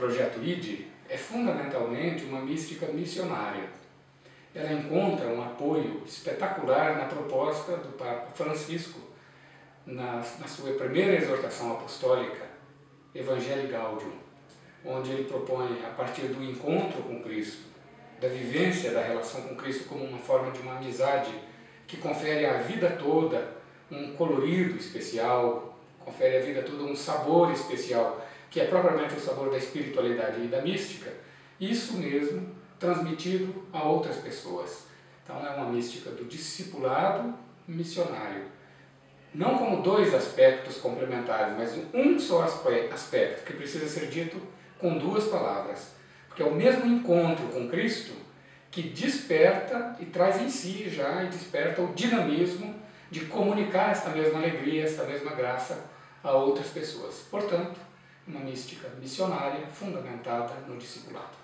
projeto ID é fundamentalmente uma mística missionária. Ela encontra um apoio espetacular na proposta do Papa Francisco, na, na sua primeira exortação apostólica, Evangelii Gaudium, onde ele propõe, a partir do encontro com Cristo, da vivência da relação com Cristo como uma forma de uma amizade que confere à vida toda um colorido especial, confere à vida toda um sabor especial, que é propriamente o sabor da espiritualidade e da mística, isso mesmo transmitido a outras pessoas. Então é uma mística do discipulado missionário. Não como dois aspectos complementares, mas um só aspecto que precisa ser dito com duas palavras. Porque é o mesmo encontro com Cristo que desperta e traz em si já e desperta o dinamismo de comunicar esta mesma alegria, esta mesma graça a outras pessoas. Portanto, uma mística missionária fundamentada no discipulado.